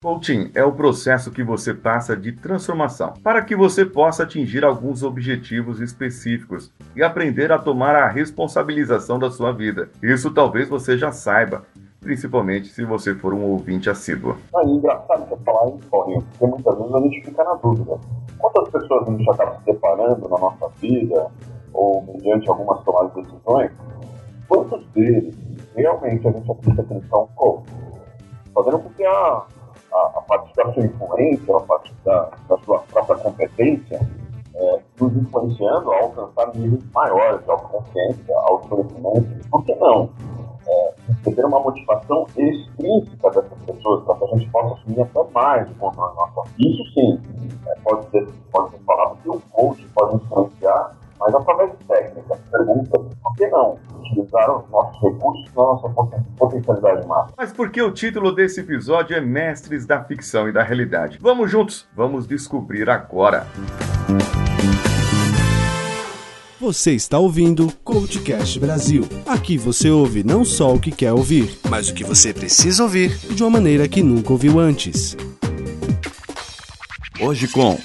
Coaching é o processo que você passa de transformação para que você possa atingir alguns objetivos específicos e aprender a tomar a responsabilização da sua vida. Isso talvez você já saiba, principalmente se você for um ouvinte assíduo. É engraçado você falar em corrinho, porque muitas vezes a gente fica na dúvida. Quantas pessoas a gente está se separando na nossa vida, ou mediante algumas tomadas de decisões, quantos deles realmente a gente eles são coach? Fazendo com que a a, a partir da sua influência, a partir da, da sua própria competência, é, nos influenciando a alcançar níveis maiores de autoconfiança, autoconhecimento. Por que não? É, receber uma motivação extrínseca dessas pessoas para que a gente possa assumir até mais o controle da nossa. Isso sim, é, pode, ser, pode ser falado que o coach pode influenciar, mas através de técnicas, perguntas, por que não? utilizar os nossos recursos na nossa potencialidade máxima. Mas por que o título desse episódio é Mestres da Ficção e da Realidade? Vamos juntos, vamos descobrir agora. Você está ouvindo Coachcast Brasil. Aqui você ouve não só o que quer ouvir, mas o que você precisa ouvir de uma maneira que nunca ouviu antes. Hoje com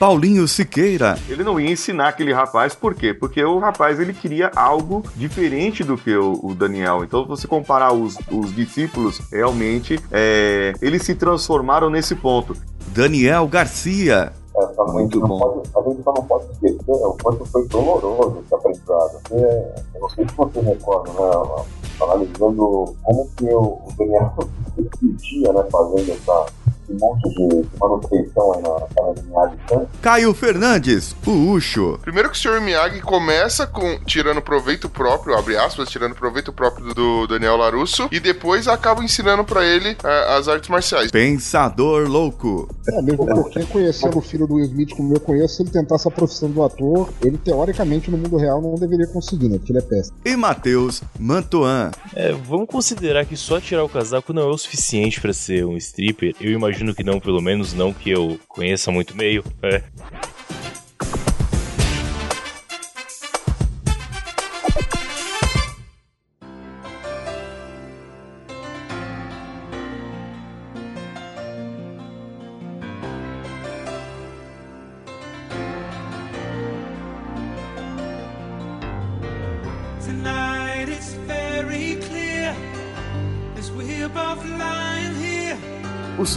Paulinho Siqueira. Ele não ia ensinar aquele rapaz, por quê? Porque o rapaz ele queria algo diferente do que o, o Daniel. Então, se você comparar os, os discípulos, realmente é, eles se transformaram nesse ponto. Daniel Garcia. É, Muito bom. Pode, a gente só não pode esquecer o quanto foi doloroso esse aprendizado. Porque, eu não sei se você recorda, né? Analisando como que o Daniel se sentia né, fazendo essa um monte de manutenção aí na sala Miyagi. Né? Caio Fernandes, o Ucho. Primeiro que o Sr. Miyagi começa com tirando proveito próprio, abre aspas, tirando proveito próprio do Daniel Larusso, e depois acaba ensinando para ele uh, as artes marciais. Pensador louco. É, mesmo porque conhecendo o filho do Will Smith como eu conheço, se ele tentasse a profissão do ator, ele teoricamente no mundo real não deveria conseguir, né? Porque ele é péssimo. E Matheus Mantuan. É, vamos considerar que só tirar o casaco não é o suficiente para ser um stripper. Eu imagino imagino que não, pelo menos não que eu conheça muito meio. É.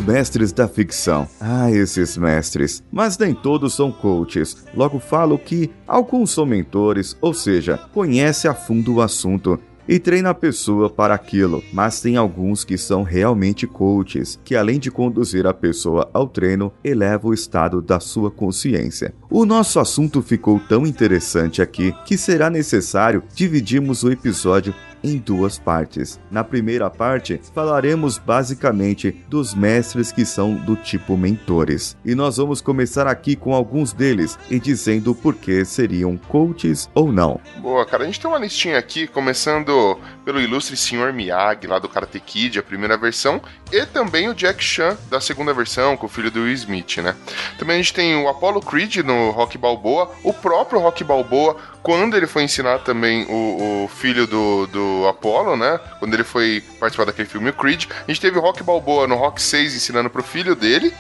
mestres da ficção. Ah, esses mestres. Mas nem todos são coaches. Logo falo que alguns são mentores, ou seja, conhece a fundo o assunto e treina a pessoa para aquilo, mas tem alguns que são realmente coaches, que além de conduzir a pessoa ao treino, eleva o estado da sua consciência. O nosso assunto ficou tão interessante aqui que será necessário dividirmos o episódio em duas partes. Na primeira parte, falaremos basicamente dos mestres que são do tipo mentores. E nós vamos começar aqui com alguns deles e dizendo por que seriam coaches ou não. Boa, cara, a gente tem uma listinha aqui, começando pelo ilustre Sr. Miyagi, lá do Karate Kid, a primeira versão, e também o Jack Chan, da segunda versão, com o filho do Will Smith, né? Também a gente tem o Apollo Creed no Rock Balboa, o próprio Rock Balboa, quando ele foi ensinar também o, o filho do, do Apollo, né? Quando ele foi participar daquele filme Creed. A gente teve o Rock Balboa no Rock 6 ensinando pro filho dele.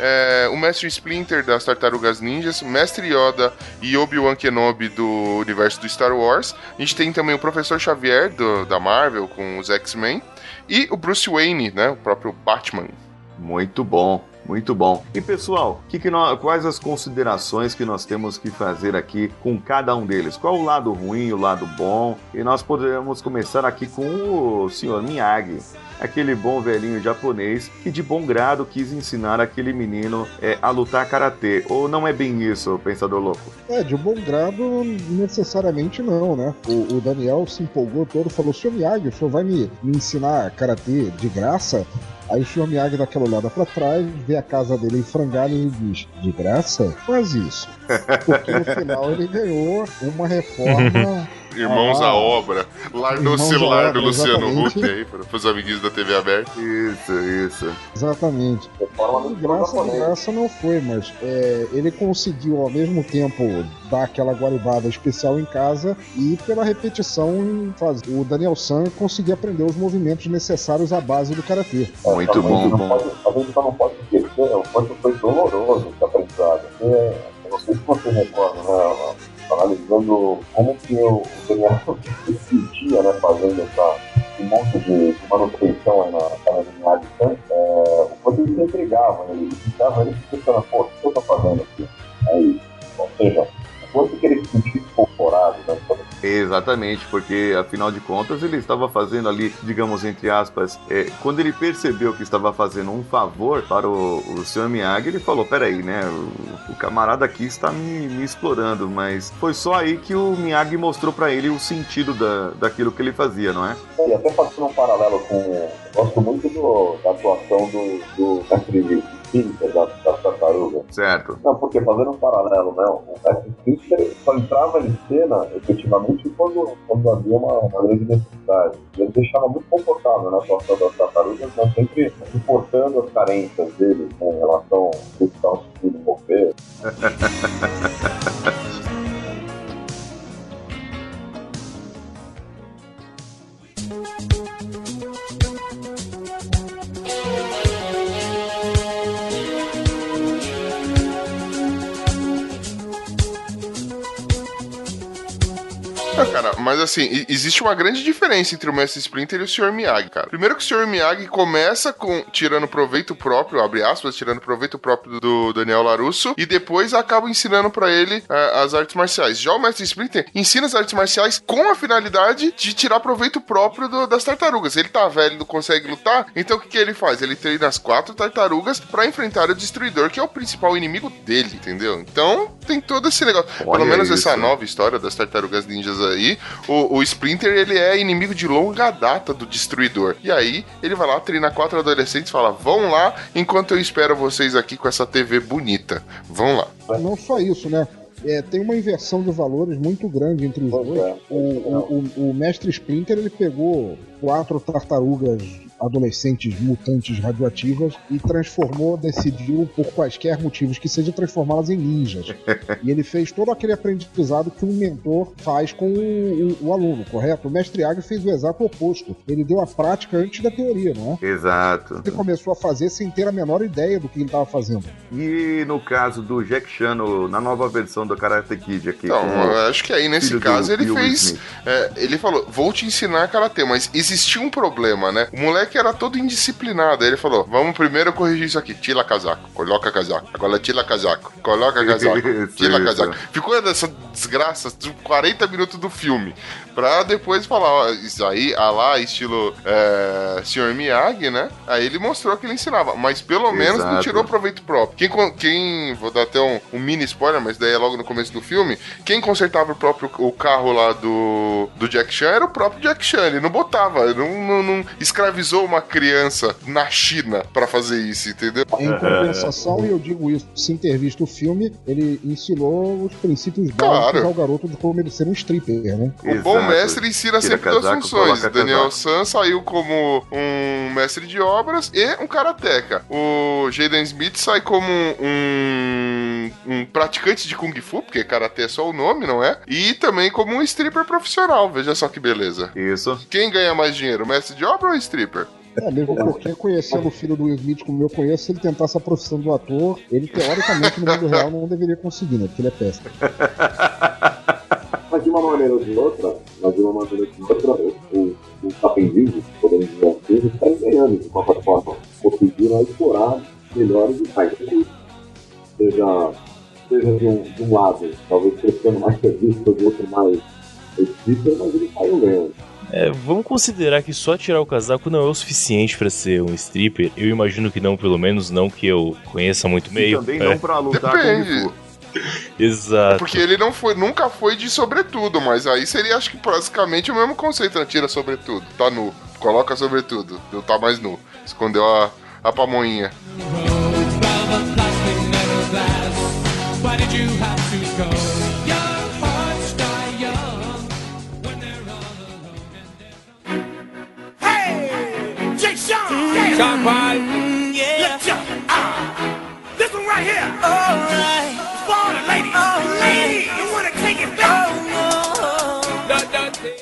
É, o Mestre Splinter das Tartarugas Ninjas, Mestre Yoda e Obi-Wan Kenobi do universo do Star Wars. A gente tem também o Professor Xavier do, da Marvel com os X-Men e o Bruce Wayne, né, o próprio Batman. Muito bom. Muito bom. E pessoal, que que nós, quais as considerações que nós temos que fazer aqui com cada um deles? Qual o lado ruim, o lado bom? E nós podemos começar aqui com o senhor Miyagi aquele bom velhinho japonês que de bom grado quis ensinar aquele menino é, a lutar karatê. Ou não é bem isso, pensador louco? É, de bom grado necessariamente não, né? O, o Daniel se empolgou todo, falou: Senhor Miyagi, o senhor vai me, me ensinar karatê de graça? Aí o. Miyagi dá aquela olhada pra trás, vê a casa dele em frangalho e diz: De graça? Faz isso. Porque no final ele ganhou uma reforma Irmãos Ah. à obra, lá no Irmãos celular do Luciano. Huck aí, para os amiguinhos da TV aberta. Isso, isso. Exatamente. De graça, de graça não foi, mas é, ele conseguiu ao mesmo tempo dar aquela guaribada especial em casa e pela repetição faz... o Daniel San conseguir aprender os movimentos necessários à base do karatê. Muito bom, a gente não bom. pode- a gente só não pode esquecer o quanto foi doloroso esse aprendizado. Porque, eu não sei se você recorda, né? Analisando como que o Daniel sentia né, fazendo essa, um monte de, manutenção aí na casa de Miyagi, é, o ele se entregava, né? ele ficava ele pensando, pô, o que eu tô fazendo aqui? Aí, ou seja, o quanto que ele se sentia incorporado, né? Exatamente, porque afinal de contas ele estava fazendo ali, digamos entre aspas, é, quando ele percebeu que estava fazendo um favor para o, o Sr. Miyagi, ele falou: peraí, né? O, o camarada aqui está me, me explorando, mas foi só aí que o Miyagi mostrou para ele o sentido da, daquilo que ele fazia, não é? E até fazendo um paralelo com. Gosto muito do, da atuação do, do mestre Splinter da, da tartaruga. Certo. Não, porque fazendo um paralelo, né? O Splinter só entrava em cena efetivamente quando, quando havia uma, uma grande necessidade. Ele deixava muito confortável na atuação das tartarugas, mas sempre suportando as carências dele né, em relação ao que estão conseguindo mover. mas assim, existe uma grande diferença entre o Mestre Splinter e o Sr. Miyagi, cara. Primeiro que o Sr. Miyagi começa com tirando proveito próprio, abre aspas, tirando proveito próprio do Daniel Larusso, e depois acaba ensinando pra ele ah, as artes marciais. Já o Mestre Splinter ensina as artes marciais com a finalidade de tirar proveito próprio do- das tartarugas. Ele tá velho, não consegue lutar, então o que, que ele faz? Ele treina as quatro tartarugas pra enfrentar o Destruidor, que é o principal inimigo dele, entendeu? Então tem todo esse negócio. Pelo Olha menos essa isso. nova história das tartarugas ninjas aí, o, o Splinter ele é inimigo de longa data do Destruidor. E aí ele vai lá, treina quatro adolescentes, fala: vão lá enquanto eu espero vocês aqui com essa TV bonita. Vão lá. Não só isso, né? É, tem uma inversão de valores muito grande entre os dois. é. O, o, o, o mestre Splinter ele pegou quatro tartarugas adolescentes mutantes radioativas e transformou, decidiu por quaisquer motivos que seja transformá-las em ninjas. e ele fez todo aquele aprendizado que um mentor faz com o, o- o aluno, correto? O mestre Yagi fez o exato oposto. Ele deu a prática antes da teoria, não é? Exato. Ele começou a fazer sem ter a menor ideia do que ele estava fazendo. E no caso do Jack Chan, na nova versão do Karate Kid aqui. Então, com eu acho que aí nesse filho do caso ele fez. É, ele falou: vou te ensinar karatê, mas existia um problema, né? O moleque era todo indisciplinado. Aí ele falou: vamos primeiro corrigir isso aqui. Tira casaco, coloca casaco. Agora tira casaco, coloca casaco, tira casaco. Ficou nessa desgraça de 40 minutos do filme. Pra depois falar: ó, isso aí, a lá, estilo é, Sr. Miyagi, né? Aí ele mostrou que ele ensinava, mas pelo menos não tirou proveito próprio. Quem, quem vou dar até um, um mini spoiler, mas daí é logo no começo do filme, quem consertava o próprio o carro lá do, do Jack Chan era o próprio Jack Chan. Ele não botava, ele não, não, não escravizou uma criança na China pra fazer isso, entendeu? Em compensação, e eu digo isso sem ter visto o filme, ele ensinou os princípios básicos Claro. ao garoto de como ele ser um stripper, né? O bom mestre ensina Tira sempre duas casaco, funções. coloca Daniel. San saiu como um mestre de obras e um karateca. O Jaden Smith sai como um, um praticante de Kung Fu, porque karatê é só o nome, não é? E também como um stripper profissional. Veja só que beleza. Isso. Quem ganha mais dinheiro, o mestre de obra ou o stripper? É, mesmo porque conhecendo o filho do Will Smith como eu conheço, se ele tentasse a profissão do ator, ele teoricamente no mundo real não deveria conseguir, né? Porque ele é péssimo. Mas de uma maneira ou de outra, mas de uma maneira ou de outra, o, o, os aprendizes, podemos dizer assim, estão ganhando de qualquer forma. Conseguiram explorar melhores e recursos. Seja, seja de, um, de um lado, talvez prestando mais serviço, do outro mais stripper, mas eles saíram ganhando. É, vamos considerar que só tirar o casaco não é o suficiente pra ser um stripper. Eu imagino que não, pelo menos não que eu conheça muito E meio. também É, não pra lutar Depende. Fu. Exato. Porque ele não foi, nunca foi de sobretudo, mas aí seria, acho que basicamente o mesmo conceito, né? Tira sobretudo, tá nu, coloca sobretudo, não tá mais nu. Escondeu a, a pamonha. Why did you have to Shot. Mm, yeah. Let's jump. Ah. This one right here. All right. For all the ladies. All right. Ladies, you wanna take it back?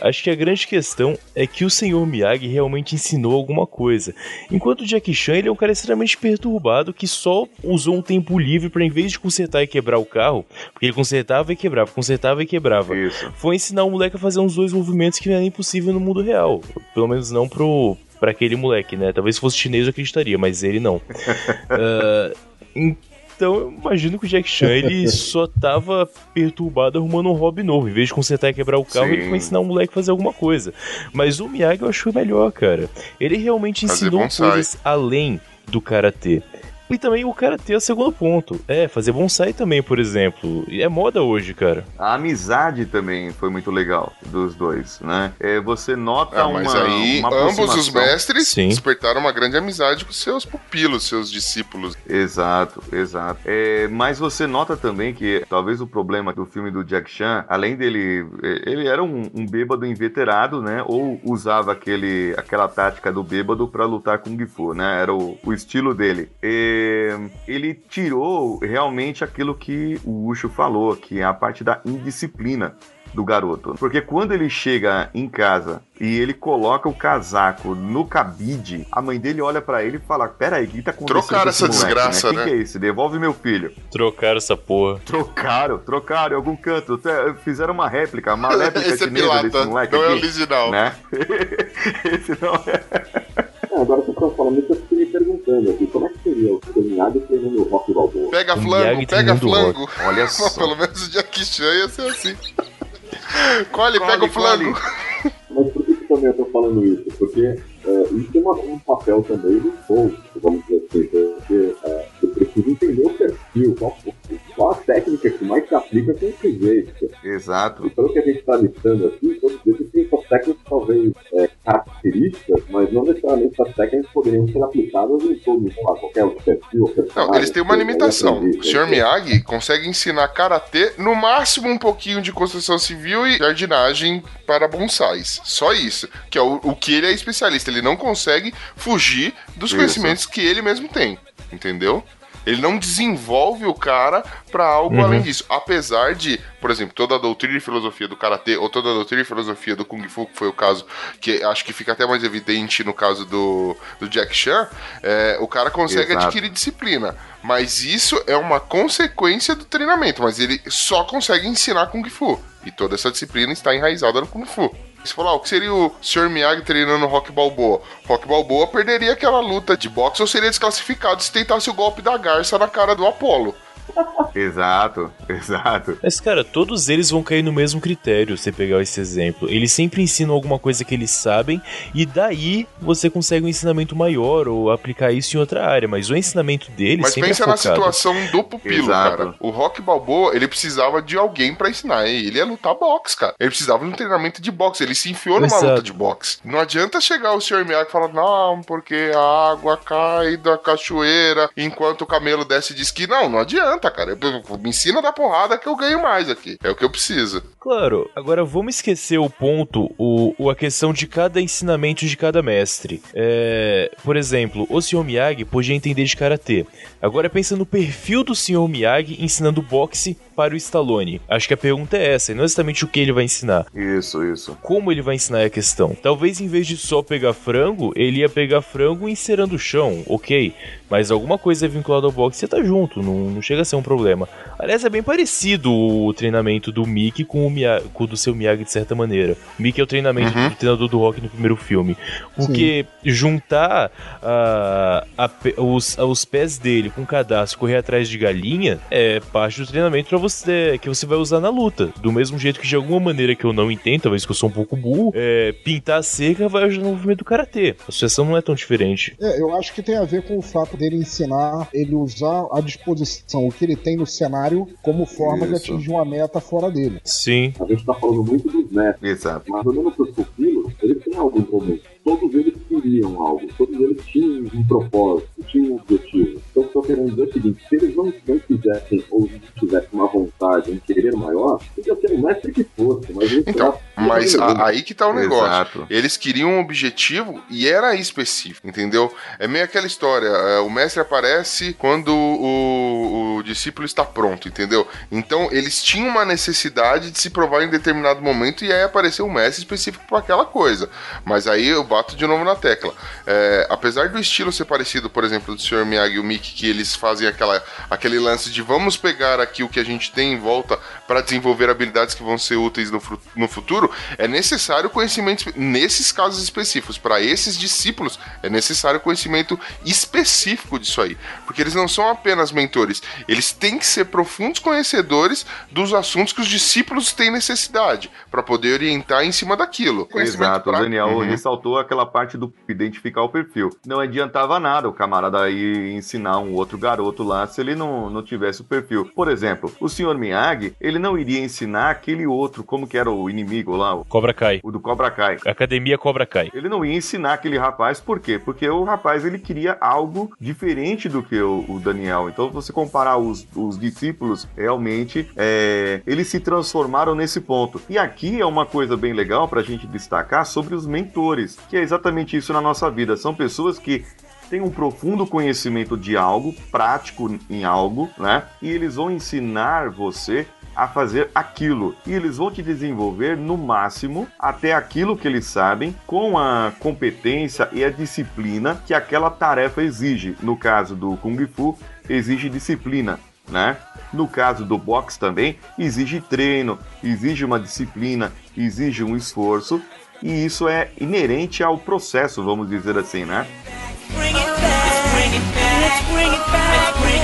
Acho que a grande questão é que o Sr. Miyagi realmente ensinou alguma coisa. Enquanto o Jackie Chan ele é um cara extremamente perturbado que só usou um tempo livre para em vez de consertar e quebrar o carro, porque ele consertava e quebrava, consertava e quebrava. Isso. Foi ensinar o moleque a fazer uns dois movimentos que não é impossível no mundo real. Pelo menos não pro, pra aquele moleque, né? Talvez se fosse chinês eu acreditaria, mas ele não. uh, então eu imagino que o Jack Chan ele só tava perturbado arrumando um hobby novo. Em vez de consertar e quebrar o carro, Sim. ele foi ensinar o moleque a fazer alguma coisa. Mas o Miyagi eu achei melhor, cara. Ele realmente Fazer ensinou bonsai. coisas além do karatê. E também o karatê é o segundo ponto. É, fazer bonsai também, por exemplo. E é moda hoje, cara. A amizade também foi muito legal dos dois, né? É, você nota Ah, uma, mas aí uma ambos os mestres Sim. despertaram uma grande amizade com seus pupilos, seus discípulos. Exato, exato. É, mas você nota também que talvez o problema do filme do Jack Chan, além dele, é, ele era um, um bêbado inveterado, né? Ou usava aquele, aquela tática do bêbado pra lutar com Kung Fu, né? Era o, o estilo dele. É, ele tirou realmente aquilo que o Ucho falou, que é a parte da indisciplina do garoto. Porque quando ele chega em casa e ele coloca o casaco no cabide, a mãe dele olha pra ele e fala: Peraí, o que tá acontecendo? Trocaram essa moleque, desgraça, né? né? O que, que é isso? Devolve meu filho. Trocaram essa porra. Trocaram, trocaram em algum canto. Até Fizeram uma réplica, uma réplica Esse é chinesa pilata, desse moleque não é aqui, original. né? Esse não é. É, agora vocês estão falando isso, perguntando aqui, como é que seria o terminado treinando o Rock Balboa? Pega flango, pega flango. Olha só. pelo menos o Jack Chan ia ser assim. Colhe, Colhe, pega o flango. Mas por que, que também eu tô falando isso? Porque é, isso é uma- um papel também do coach, vamos dizer assim, porque é, você precisa entender o perfil, qual, qual a técnica que mais se aplica com o sujeito. Exato. E pelo que a gente está listando aqui, todos eles têm suas técnicas talvez é, características, mas não necessariamente essas técnicas poderiam ser aplicadas em todo, sei lá, qualquer outro perfil. Não, eles têm uma limitação. O Sr. Miyagi consegue ensinar karatê, no máximo um pouquinho de construção civil e jardinagem para bonsais. Só isso. Que é o, o que ele é especialista. Ele não consegue fugir dos Isso. conhecimentos que ele mesmo tem. Entendeu? Ele não desenvolve o cara para algo além disso. Apesar de, por exemplo, toda a doutrina e filosofia do karatê, ou toda a doutrina e filosofia do kung fu, que foi o caso que acho que fica até mais evidente no caso do, do Jack Chan, é, o cara consegue Exato. adquirir disciplina. Mas isso é uma consequência do treinamento. Mas ele só consegue ensinar Kung Fu. E toda essa disciplina está enraizada no Kung Fu. Você falou, ah, o que seria o Sr. Miyagi treinando Rock Balboa? Rock Balboa perderia aquela luta de boxe ou seria desclassificado se tentasse o golpe da garça na cara do Apollo. Exato, exato. Mas, cara, todos eles vão cair no mesmo critério, você pegar esse exemplo. Eles sempre ensinam alguma coisa que eles sabem, e daí você consegue um ensinamento maior ou aplicar isso em outra área. Mas o ensinamento deles Mas sempre pensa é na situação do pupilo, Exato. cara. O Rock Balboa, ele precisava de alguém pra ensinar. Ele ia lutar boxe, cara. Ele precisava de um treinamento de boxe. Ele se enfiou numa Exato. luta de boxe. Não adianta chegar o Sr. Miyagi e falar, não, porque a água cai da cachoeira enquanto o camelo desce de esqui. Não, não adianta, cara. Eu- Me ensina da porrada que eu ganho mais aqui. É o que eu preciso. Claro, agora vamos esquecer o ponto, o, o- a questão de cada ensinamento de cada mestre. É, por exemplo, o Sr. Miyagi podia entender de karatê. Agora pensa no perfil do Sr. Miyagi ensinando boxe para o Stallone. Acho que a pergunta é essa, e não exatamente o que ele vai ensinar. Isso, isso. Como ele vai ensinar é a questão? Talvez em vez de só pegar frango, ele ia pegar frango encerando o chão, ok. Mas alguma coisa vinculada ao boxe você tá junto, não, não chega a ser um problema. Aliás, é bem parecido o treinamento do Mickey com o, Miyagi, com o do seu Miyagi de certa maneira. O Mickey é o treinamento Uhum. do treinador do rock no primeiro filme. Porque juntar ah, a os, os pés dele com o cadastro e correr atrás de galinha é parte do treinamento pra você, que você vai usar na luta. Do mesmo jeito que de alguma maneira que eu não entendo, talvez que eu sou um pouco burro, é, pintar a cerca vai ajudar no movimento do karatê. A associação não é tão diferente. É, eu acho que tem a ver com o fato dele ensinar ele usar à disposição o que ele tem no cenário como forma de Isso. atingir uma meta fora dele. Sim. A gente tá falando muito dos mestres, Exato. mas olhando pros pupilos, eles têm algo em comum. Todos eles queriam algo, todos eles tinham um propósito, tinham um objetivo. Então, eu querendo dizer o seguinte: se eles não, não quisessem ou não tivessem uma vontade, um querer maior, podia ser o mestre que fosse, mas eles Então, mas a- aí que tá o negócio. Exato. Eles queriam um objetivo e era específico, entendeu? É meio aquela história, é, o mestre aparece quando o, o discípulo está pronto, entendeu? Então eles tinham uma necessidade de se provar em determinado momento e aí apareceu um mestre específico para aquela coisa. Mas aí eu bato de novo na tecla. É, apesar do estilo ser parecido, por exemplo, do Sr. Miyagi e o Mickey, que eles fazem aquela, aquele lance de vamos pegar aqui o que a gente tem em volta para desenvolver habilidades que vão ser úteis no, no futuro, é necessário conhecimento, nesses casos específicos, para esses discípulos, é necessário conhecimento específico disso aí. Porque eles não são apenas mentores, eles têm que ser profundos conhecedores dos assuntos que os discípulos têm necessidade, para poder orientar em cima daquilo. Exato, o. Daniel Uhum. ressaltou aquela parte do identificar o perfil. Não adiantava nada o camarada ir ensinar um outro garoto lá se ele não, não tivesse o perfil. Por exemplo, o Sr. Miyagi, ele não iria ensinar aquele outro, como que era o inimigo lá, o, Cobra Kai. o do Cobra Kai. Academia Cobra Kai. Ele não ia ensinar aquele rapaz, por quê? Porque o rapaz ele queria algo diferente do que o, o Daniel. Então, se você comparar os, os discípulos, realmente, é, eles se transformaram nesse ponto. E aqui é uma coisa bem legal para a gente destacar sobre os mentores, que é exatamente isso na nossa vida. São pessoas que têm um profundo conhecimento de algo, prático em algo, né? E eles vão ensinar você a fazer aquilo. E eles vão te desenvolver no máximo até aquilo que eles sabem, com a competência e a disciplina que aquela tarefa exige. No caso do Kung Fu, exige disciplina. Né? No caso do boxe também, exige treino, exige uma disciplina, exige um esforço, e isso é inerente ao processo, vamos dizer assim, né? Bring it back. Bring it back. Bring it back.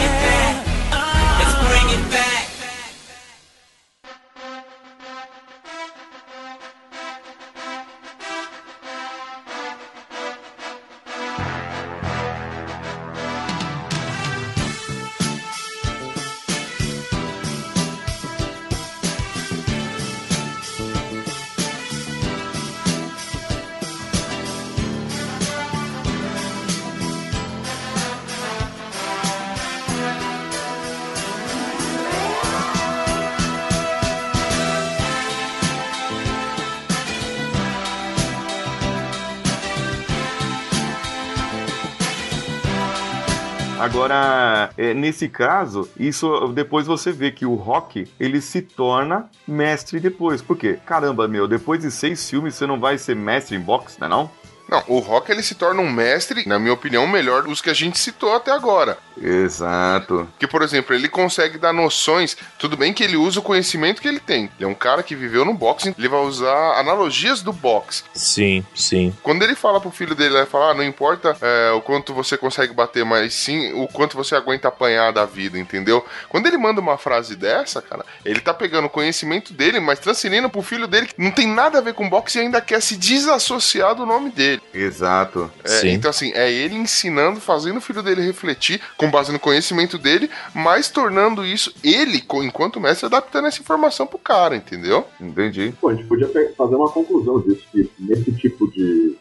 Agora, é, nesse caso, isso depois você vê que o Rock ele se torna mestre depois. Por quê? Caramba, meu, depois de seis filmes você não vai ser mestre em boxe, né não? Não, o Rock ele se torna um mestre, na minha opinião, melhor dos que a gente citou até agora. Exato. Porque, por exemplo, ele consegue dar noções. Tudo bem que ele usa o conhecimento que ele tem. Ele é um cara que viveu no boxing, ele vai usar analogias do boxe. Sim, sim. Quando ele fala pro filho dele, ele vai falar: ah, não importa é, o quanto você consegue bater, mas sim o quanto você aguenta apanhar da vida, entendeu? Quando ele manda uma frase dessa, cara, ele tá pegando o conhecimento dele, mas transferindo pro filho dele que não tem nada a ver com boxe e ainda quer se desassociar do nome dele. Exato. É, Sim. então, assim, é ele ensinando, fazendo o filho dele refletir com base no conhecimento dele, mas tornando isso, ele, enquanto mestre, adaptando essa informação pro cara, entendeu? Entendi. Pô, a gente podia fazer uma conclusão disso, que nesse tipo de,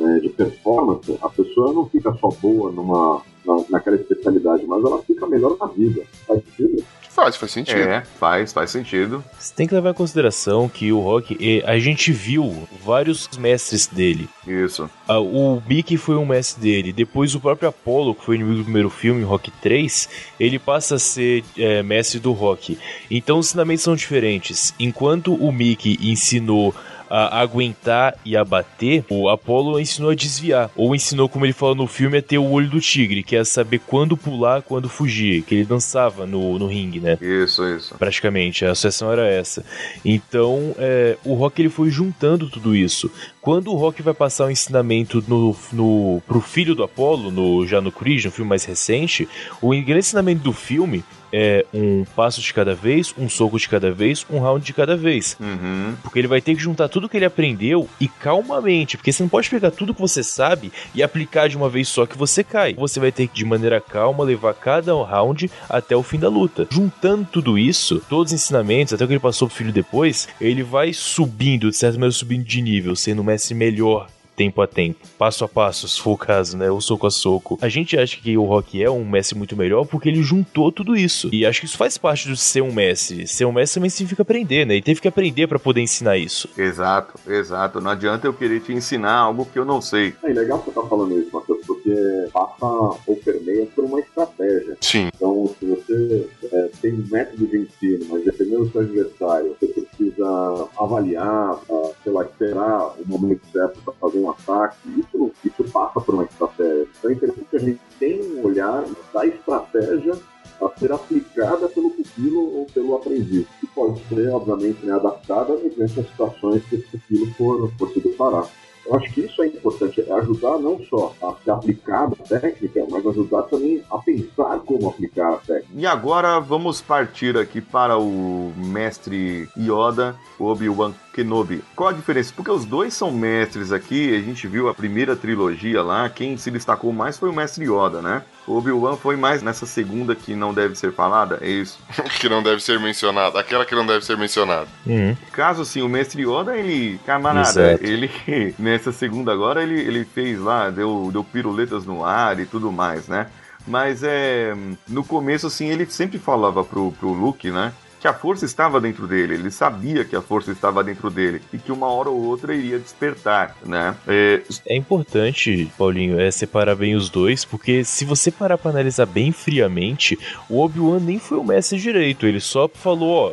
é, de performance, a pessoa não fica só boa numa, na, naquela especialidade, mas ela fica melhor na vida. Faz sentido? Faz, faz sentido. É, faz, faz sentido. Você tem que levar em consideração que o Rock, a gente viu vários mestres dele. Isso. Ah, o Mickey foi um mestre dele. Depois o próprio Apollo, que foi o inimigo do primeiro filme, Rock 3, ele passa a ser eh, mestre do Rock. Então os ensinamentos são diferentes. Enquanto o Mickey ensinou a aguentar e a bater, o Apollo ensinou a desviar. Ou ensinou, como ele falou no filme, a ter o olho do tigre, que é saber quando pular, quando fugir. Que ele dançava no, no ringue, né? Isso, isso. praticamente. A associação era essa. Então, é, o Rock ele foi juntando tudo isso. Quando o Rock vai passar o ensinamento no, no, pro filho do Apollo, no, já no Creed, no filme mais recente, o grande ensinamento do filme é um passo de cada vez, um soco de cada vez, um round de cada vez. Uhum. Porque ele vai ter que juntar tudo que ele aprendeu e calmamente. Porque você não pode pegar tudo que você sabe e aplicar de uma vez só que você cai. Você vai ter que, de maneira calma, levar cada round até o fim da luta. Juntando tudo isso, todos os ensinamentos, até o que ele passou pro filho depois, ele vai subindo, de certa maneira, subindo de nível, sendo um mestre melhor tempo a tempo, passo a passo, se for o caso, né? O soco a soco. A gente acha que o Rock é um mestre muito melhor porque ele juntou tudo isso. E acho que isso faz parte de ser um mestre. Ser um mestre também significa aprender, né? E teve que aprender para poder ensinar isso. Exato, exato. Não adianta eu querer te ensinar algo que eu não sei. É legal você estar tá falando isso, Matheus, porque passa ou permeia por uma estratégia. Sim. Então, se você é, tem um método de ensino, mas dependendo do seu adversário, você precisa avaliar, sei lá, esperar o momento certo para fazer um ataque, isso, isso passa por uma estratégia. Então é interessante que a gente tenha um olhar da estratégia a ser aplicada pelo pupilo ou pelo aprendiz, que pode ser, obviamente, né, adaptada mediante as situações que esse pupilo for, for se deparar. Eu acho que isso é importante, é ajudar não só a se aplicar a técnica, mas ajudar também a pensar como aplicar a técnica. E agora vamos partir aqui para o mestre Yoda, Obi-Wan Kenobi. Qual a diferença? Porque os dois são mestres aqui, a gente viu a primeira trilogia lá, quem se destacou mais foi o mestre Yoda, né? O Obi-Wan foi mais nessa segunda que não deve ser falada, é isso? que não deve ser mencionada, aquela que não deve ser mencionada. Uhum. Caso assim, o mestre Yoda, ele, camarada, Exato. ele, nessa segunda agora, ele, ele fez lá, deu, deu piruletas no ar e tudo mais, né? Mas é. No começo, assim, ele sempre falava pro, pro Luke, né? Que a força estava dentro dele, ele sabia que a força estava dentro dele e que uma hora ou outra iria despertar, né? É, É importante, Paulinho, é separar bem os dois, porque se você parar pra analisar bem friamente, o Obi-Wan nem foi o mestre direito. Ele só falou, ó,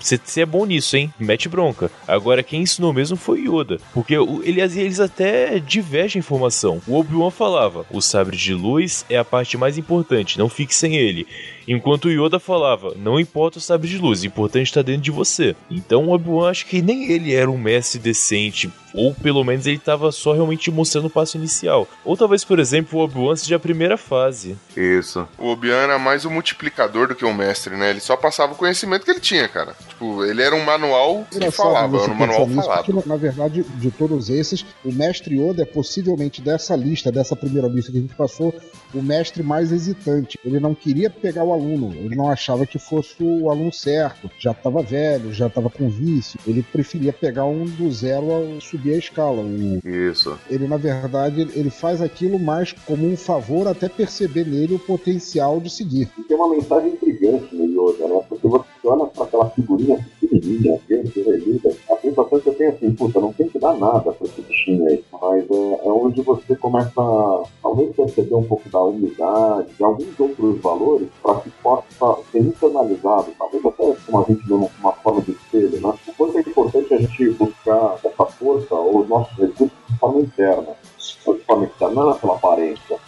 você é bom nisso, hein? Mete bronca. Agora, quem ensinou mesmo foi Yoda. Porque o- ele, eles até divergem informação. O Obi-Wan falava, o sabre de luz é a parte mais importante, não fique sem ele. Enquanto o Yoda falava, não importa o sabre de luz, o importante está dentro de você. Então o Obi-Wan acho que nem ele era um mestre decente, ou pelo menos ele estava só realmente mostrando o passo inicial. Ou talvez, por exemplo, o Obi-Wan seja a primeira fase. isso. O Obi-Wan era mais um multiplicador do que um mestre, né? Ele só passava o conhecimento que ele tinha, cara. Tipo, ele era um manual que Engraçado falava, era um manual nisso, falado. porque, na verdade, de todos esses, o mestre Yoda é possivelmente dessa lista, dessa primeira lista que a gente passou, o mestre mais hesitante. Ele não queria pegar o aluno, ele não achava que fosse o aluno certo, já estava velho, já estava com vício. Ele preferia pegar um do zero a subir a escala. O- Isso. ele, na verdade, ele- faz aquilo mais como um favor até perceber nele o potencial de seguir. E tem uma mensagem intrigante no Yoda, né? Porque você olha para aquela figurinha pequenininha, verde, vermelha, a sensação que você tem assim, puta, não tem que dar nada para esse bichinho aí. Mas é, é onde você começa a, talvez, perceber um pouco da humildade, de alguns outros valores, para que possa ser internalizado, talvez até como a gente vê uma forma de espelho, né? O quanto é importante a gente buscar essa força ou os nossos recursos de forma interna. De forma externa, não é pela aparência,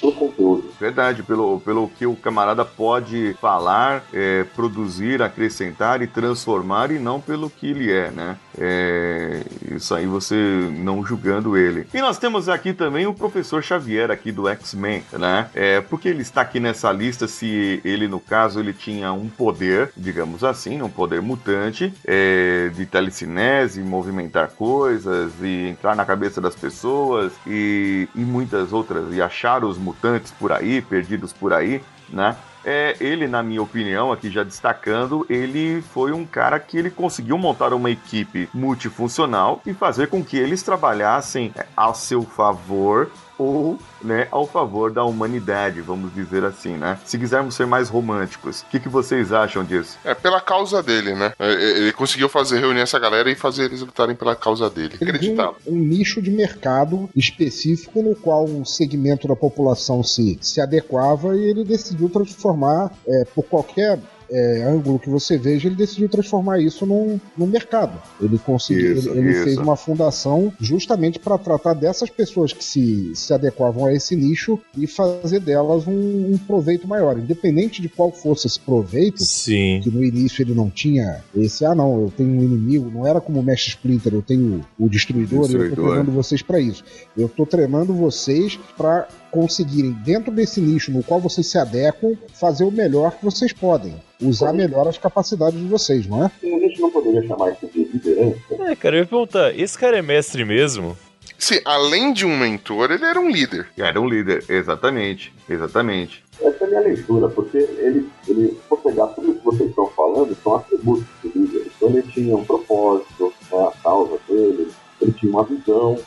conteúdo. Verdade, pelo, pelo que o camarada pode falar, é, produzir, acrescentar e transformar, e não pelo que ele é, né? É, isso aí você não julgando ele. E nós temos aqui também o professor Xavier aqui do X-Men, né? É, porque ele está aqui nessa lista se ele, no caso, ele tinha um poder, digamos assim, um poder mutante, é, de telecinese, movimentar coisas e entrar na cabeça das pessoas e, e muitas outras, e achar os mutantes por aí, perdidos por aí, né? É, ele, na minha opinião, aqui já destacando, ele foi um cara que ele conseguiu montar uma equipe multifuncional e fazer com que eles trabalhassem é, a seu favor ou né, ao favor da humanidade, vamos dizer assim, né? Se quisermos ser mais românticos, o que, que vocês acham disso? É pela causa dele, né? É, é, Ele conseguiu fazer reunir essa galera e fazer eles lutarem pela causa dele. Acreditável. um, um nicho de mercado específico no qual um segmento da população se, se adequava e ele decidiu transformar, é, por qualquer é, ângulo que você veja, ele decidiu transformar isso num, num mercado. Ele conseguiu, Isso, ele, ele isso. fez uma fundação justamente para tratar dessas pessoas que se, se adequavam a esse nicho e fazer delas um, um proveito maior, independente de qual fosse esse proveito Sim. que no início ele não tinha esse, ah não, eu tenho um inimigo, não era como o Mestre Splinter, eu tenho o Destruidor, e eu tô Destruidor. treinando vocês pra isso. Eu tô treinando vocês pra conseguirem, dentro desse nicho no qual vocês se adequam, fazer o melhor que vocês podem. Usar melhor as capacidades de vocês, não é? A gente não poderia chamar isso de liderança? É, cara, eu ia perguntar, esse cara é mestre mesmo? Sim, além de um mentor, ele era um líder. Era um líder, exatamente, exatamente. Essa é a minha leitura, porque ele, ele se for pegar tudo isso que vocês estão falando, são atributos do líder. Então ele tinha um propósito, né, a causa dele, ele tinha uma visão,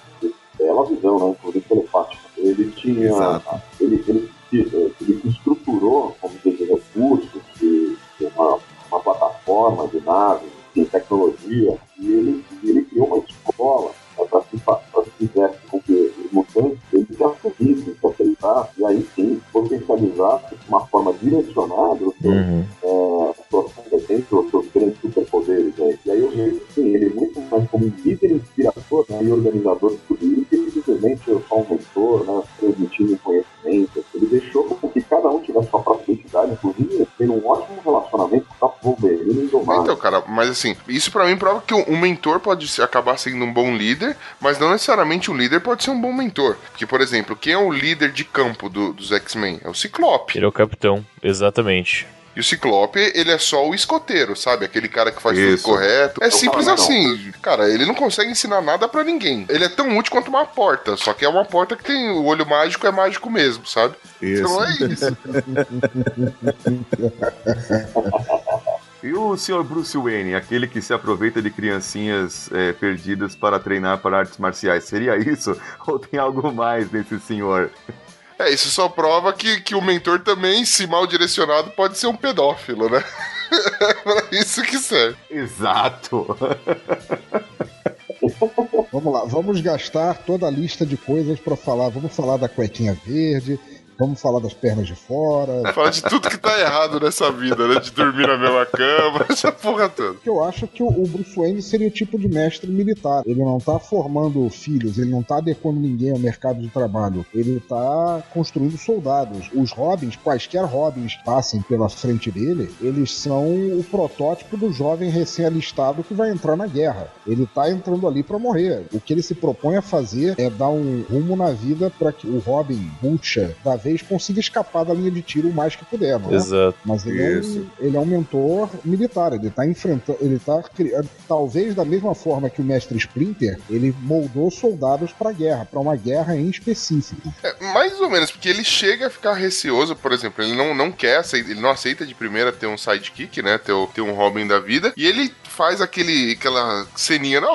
aquela visão, né? Inclusive telepática. Ele tinha. Exato. Ele, ele, ele, ele estruturou, como dizer, recursos, de, de uma, uma plataforma de naves, de tecnologia, e ele, ele criou uma escola para que, pra que fizesse com que os mutantes eles se assumissem, se aceitassem, e aí sim potencializasse de uma forma direcionada os seus Uhum. é, suas competências, os seus grandes superpoderes. Né? E aí eu vejo assim, ele muito mais como um líder inspirador né, e organizador de cara, mas assim, isso pra mim prova que um mentor pode se- acabar sendo um bom líder, mas não necessariamente um líder pode ser um bom mentor. Porque, por exemplo, quem é o líder de campo do- dos X-Men? É o Ciclope. Ele é o capitão, exatamente. E o Ciclope, ele é só o escoteiro, sabe? Aquele cara que faz Isso. tudo correto. É Eu simples assim. Cara, ele não consegue ensinar nada pra ninguém. Ele é tão útil quanto uma porta, só que é uma porta que tem o olho mágico, é mágico mesmo, sabe? Isso. Então é isso. E o Sr. Bruce Wayne, aquele que se aproveita de criancinhas é, perdidas para treinar para artes marciais, seria isso? Ou tem algo mais nesse senhor? É, isso só prova que, que o mentor também, se mal direcionado, pode ser um pedófilo, né? É pra isso que serve. Exato. Vamos lá, vamos gastar toda a lista de coisas pra falar. Vamos falar da cuequinha verde, vamos falar das pernas de fora. Fala de tudo que tá errado nessa vida, né? De dormir na mesma cama, essa porra toda. Porque eu acho que o o Bruce Wayne seria o tipo de mestre militar. Ele não tá formando filhos, ele não tá adequando ninguém ao mercado de trabalho. Ele tá construindo soldados. Os Robins, quaisquer Robins passem pela frente dele, eles são o protótipo do jovem recém-alistado que vai entrar na guerra. Ele tá entrando ali pra morrer. O que ele se propõe a fazer é dar um rumo na vida para que o Robin Butcher da vez consiga escapar da linha de tiro o mais que puder, não é? Exato. Mas ele é, um, ele é um mentor militar, ele tá enfrentando, ele tá criando, talvez da mesma forma que o mestre Splinter, ele moldou soldados pra guerra, pra uma guerra em específico. É, mais ou menos, porque ele chega a ficar receoso, por exemplo, ele não, não quer, ele não aceita de primeira ter um sidekick, né? Ter, ter um Robin da vida. E ele faz aquele, aquela ceninha, né?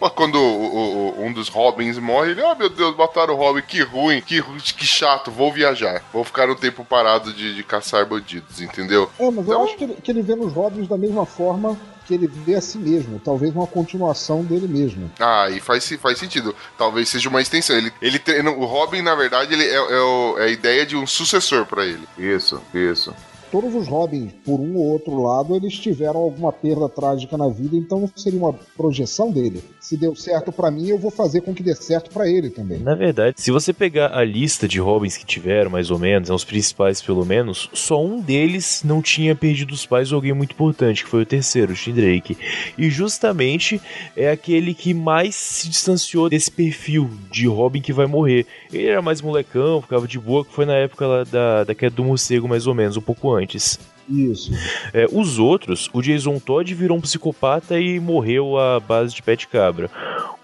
ó, quando o- o- um dos Robins morre, ele, ah, meu Deus, mataram o Robin, que ruim, que, que chato, vou viajar. Vou ficar um tempo parado de, de caçar bandidos, entendeu? É, mas eu Então- acho que ele, que ele vê nos Robins da mesma forma que ele vê a si mesmo, talvez uma continuação dele mesmo. Ah, e faz, faz sentido. Talvez seja uma extensão. Ele, ele treina, o Robin, na verdade, ele é, é o- é a ideia de um sucessor pra ele. Isso, isso. Todos os Robins, por um ou outro lado, eles tiveram alguma perda trágica na vida, então seria uma projeção dele. Se deu certo pra mim, eu vou fazer com que dê certo pra ele também. Na verdade, se você pegar a lista de Robins que tiveram, mais ou menos, os principais pelo menos, só um deles não tinha perdido os pais ou alguém muito importante, que foi o terceiro, o Tim Drake. E justamente é aquele que mais se distanciou desse perfil de Robin que vai morrer. Ele era mais molecão, ficava de boa, que foi na época da, da queda do morcego, mais ou menos, um pouco antes antes. Isso. É, os outros, o Jason Todd virou um psicopata e morreu à base de de cabra.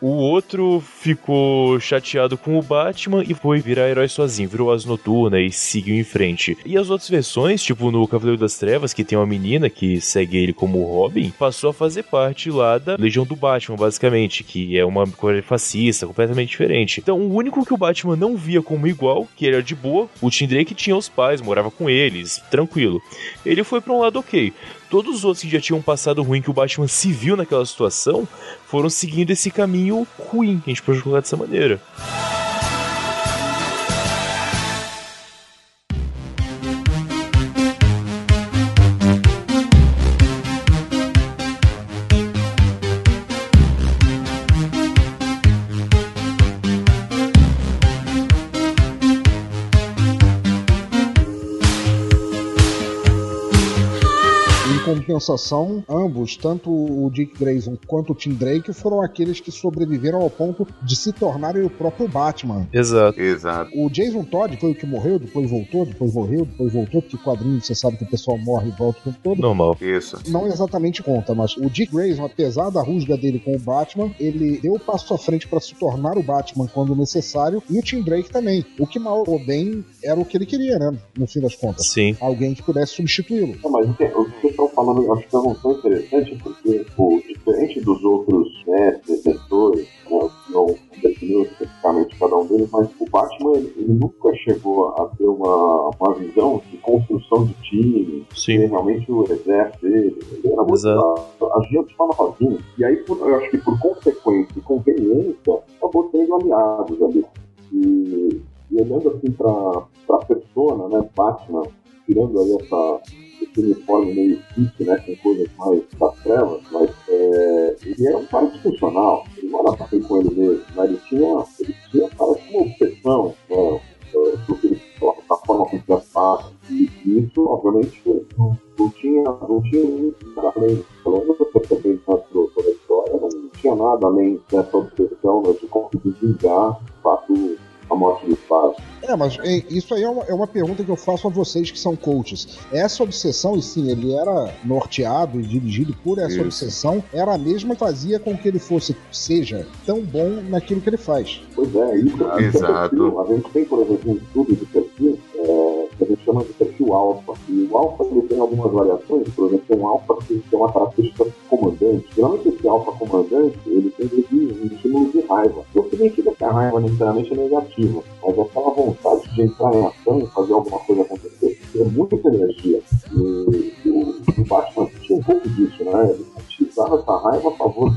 O outro ficou chateado com o Batman e foi virar herói sozinho, virou as noturna e seguiu em frente. E as outras versões, tipo no Cavaleiro das Trevas, que tem uma menina que segue ele como Robin, passou a fazer parte lá da Legião do Batman, basicamente, que é uma coisa fascista, completamente diferente. Então, o único que o Batman não via como igual, que era de boa, o Tim Drake tinha os pais, morava com eles, tranquilo. Foi pra um lado ok. Todos os outros que já tinham passado ruim que o Batman se viu naquela situação foram seguindo esse caminho ruim, que a gente pode colocar dessa maneira. Compensação, ambos, tanto o Dick Grayson quanto o Tim Drake, foram aqueles que sobreviveram ao ponto de se tornarem o próprio Batman. Exato. Exato. O Jason Todd foi o que morreu, depois voltou, depois morreu, depois voltou, porque quadrinho você sabe que o pessoal morre e volta o tempo todo. Normal. Isso. Não exatamente conta, mas o Dick Grayson, apesar da rusga dele com o Batman, ele deu o passo à frente para se tornar o Batman quando necessário, e o Tim Drake também. O que mal ou bem era o que ele queria, né? No fim das contas. Sim. Alguém que pudesse substituí-lo. Não, mas o que, o que vocês estão falando, acho que é uma função interessante, porque, o, diferente dos outros mestres, mentores, né, não definiu especificamente cada um deles, mas o Batman ele, nunca chegou a ter uma, uma visão de construção de time, Sim. ter realmente o exército dele. Ele era muito agia de forma sozinho. E aí, por- eu acho que por consequência e conveniência, acabou tendo aliados ali. E, e olhando assim pra, pra persona, né, Batman, tirando aí essa, uniforme meio fit, né, com coisas mais das trevas, mas é, ele era um cara disfuncional, ele não era bem com ele mesmo, né, ele tinha, ele tinha, parece uma obsessão, né, é, porque ele da forma como ele passa, e isso, obviamente, não, não tinha, não tinha nada além, pelo menos eu percebi tanto toda a história, não tinha nada além dessa obsessão né, de conseguir vingar, a morte dos pais. É, mas é, isso aí é uma, é uma pergunta que eu faço a vocês que são coaches. Essa obsessão, e sim, ele era norteado e dirigido por essa Isso. obsessão, era a mesma que fazia com que ele fosse, seja, tão bom naquilo que ele faz. Pois é, isso isso é Exato. A gente tem, por exemplo, um estudo de perfil chama de perfil alfa. E o alfa ele tem algumas variações, por exemplo, tem um alfa que tem uma característica comandante. Geralmente esse alfa comandante, ele tem um estímulo de raiva. O que significa que a raiva necessariamente é negativa, mas é aquela vontade de entrar em ação e fazer alguma coisa acontecer, é muita energia. E, o, o Batman tinha um pouco disso, né? Ele utilizava essa raiva a favor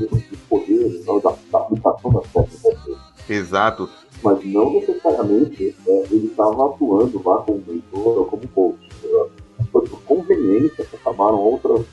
poderes, né? da, da aplicação das técnicas Exato. Mas não necessariamente é, ele estava atuando lá como mentor ou como coach. Foi por conveniência que acabaram outras,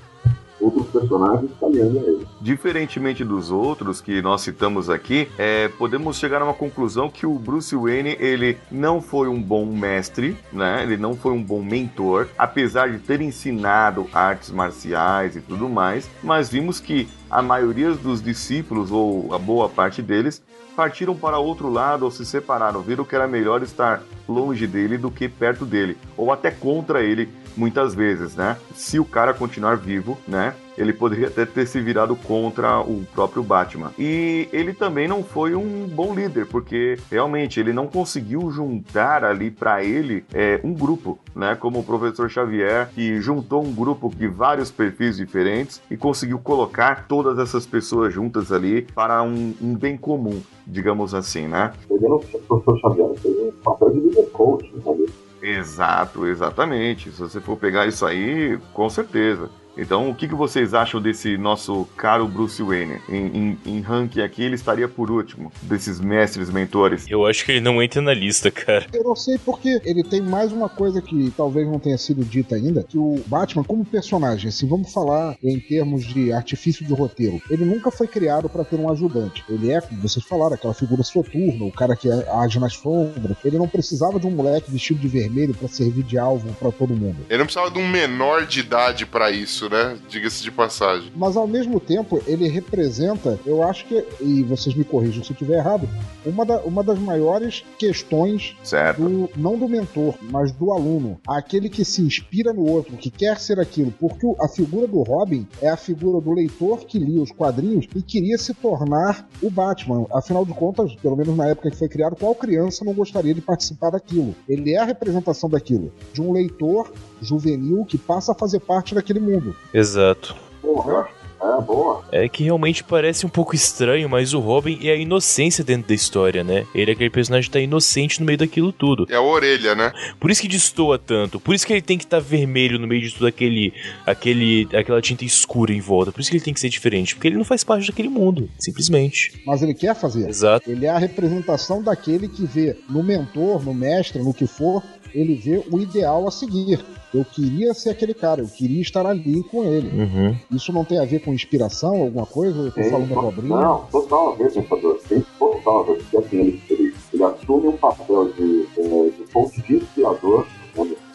outros personagens caminhando a ele. Diferentemente dos outros que nós citamos aqui, é, podemos chegar a uma conclusão que o Bruce Wayne ele não foi um bom mestre, né? Ele não foi um bom mentor, apesar de ter ensinado artes marciais e tudo mais. Mas vimos que a maioria dos discípulos ou a boa parte deles partiram para outro lado ou se separaram, viram que era melhor estar longe dele do que perto dele, ou até contra ele muitas vezes, né? Se o cara continuar vivo, né? Ele poderia até ter se virado contra o próprio Batman. E ele também não foi um bom líder, porque realmente ele não conseguiu juntar ali para ele é, um grupo, né? Como o professor Xavier, que juntou um grupo de vários perfis diferentes e conseguiu colocar todas essas pessoas juntas ali para um, um bem comum, digamos assim, né? Pegando o professor Xavier, fez um papel de líder coach, sabe? Exato, exatamente. Se você for pegar isso aí, com certeza. Então, o que, que vocês acham desse nosso caro Bruce Wayne? Em, em, em ranking aqui, ele estaria por último, desses mestres mentores. Eu acho que ele não entra na lista, cara. Eu não sei porque ele tem mais uma coisa que talvez não tenha sido dita ainda, que o Batman como personagem, assim, vamos falar em termos de artifício de roteiro, ele nunca foi criado para ter um ajudante. Ele é, como vocês falaram, aquela figura soturna, o cara que age nas sombras. Ele não precisava de um moleque vestido de vermelho para servir de alvo para todo mundo. Ele não precisava de um menor de idade pra isso, né? Diga-se de passagem. Mas ao mesmo tempo, ele representa, eu acho que, e vocês me corrijam se eu estiver errado, uma, da- uma das maiores questões Certo. do, não do mentor, mas do aluno. Aquele que se inspira no outro, que quer ser aquilo. Porque a figura do Robin é a figura do leitor que lia os quadrinhos e queria se tornar o Batman. Afinal de contas, pelo menos na época que foi criado, qual criança não gostaria de participar daquilo? Ele é a representação daquilo. De um leitor juvenil que passa a fazer parte daquele mundo. Exato. Porra, eu acho. É, boa. É que realmente parece um pouco estranho, mas o Robin é a inocência dentro da história, né? Ele é aquele personagem que tá inocente no meio daquilo tudo. É a orelha, né? Por isso que destoa tanto. Por isso que ele tem que estar vermelho no meio de tudo aquele, aquele, aquela tinta escura em volta. Por isso que ele tem que ser diferente. Porque ele não faz parte daquele mundo, simplesmente. Mas ele quer fazer. Exato. Ele é a representação daquele que vê no mentor, no mestre, no que for, ele vê o ideal a seguir. Eu queria ser aquele cara, eu queria estar ali com ele. Uhum. Isso não tem a ver com inspiração, alguma coisa? Eu tô falando abobrinha? não, total a ver, pensador. Tem total a ver. Porque assim, ele, ele, ele assume um papel de, é, de fonte de inspirador,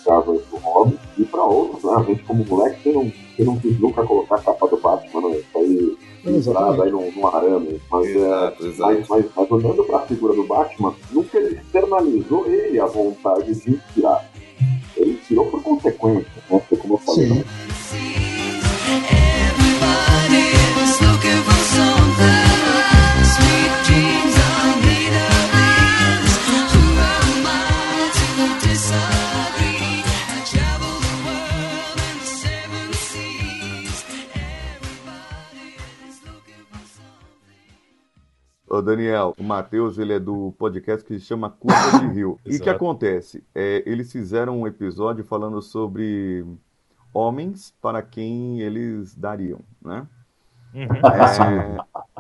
caso aí pro Robin, e pra outros, né? A gente como moleque, quem não, quem não quis nunca colocar a capa do Batman, né? Isso aí, entrada aí num, num arame. Mas, é, Exato, exato. mas, mas, mas olhando pra figura do Batman, nunca ele externalizou ele a vontade de inspirar. Ele inspirou por consequência, né? Porque como eu falei, Sim. Daniel, o Matheus, ele é do podcast que se chama Curva de Rio. E o que acontece? É, eles fizeram um episódio falando sobre homens para quem eles dariam, né? Uhum.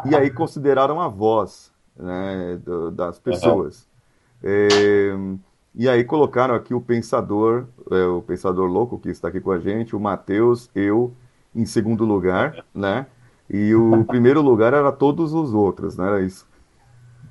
É, e aí consideraram a voz né, do- das pessoas. É, e aí colocaram aqui o pensador, é, o pensador louco que está aqui com a gente, o Matheus, eu em segundo lugar, né? E o primeiro lugar era todos os outros, não era isso?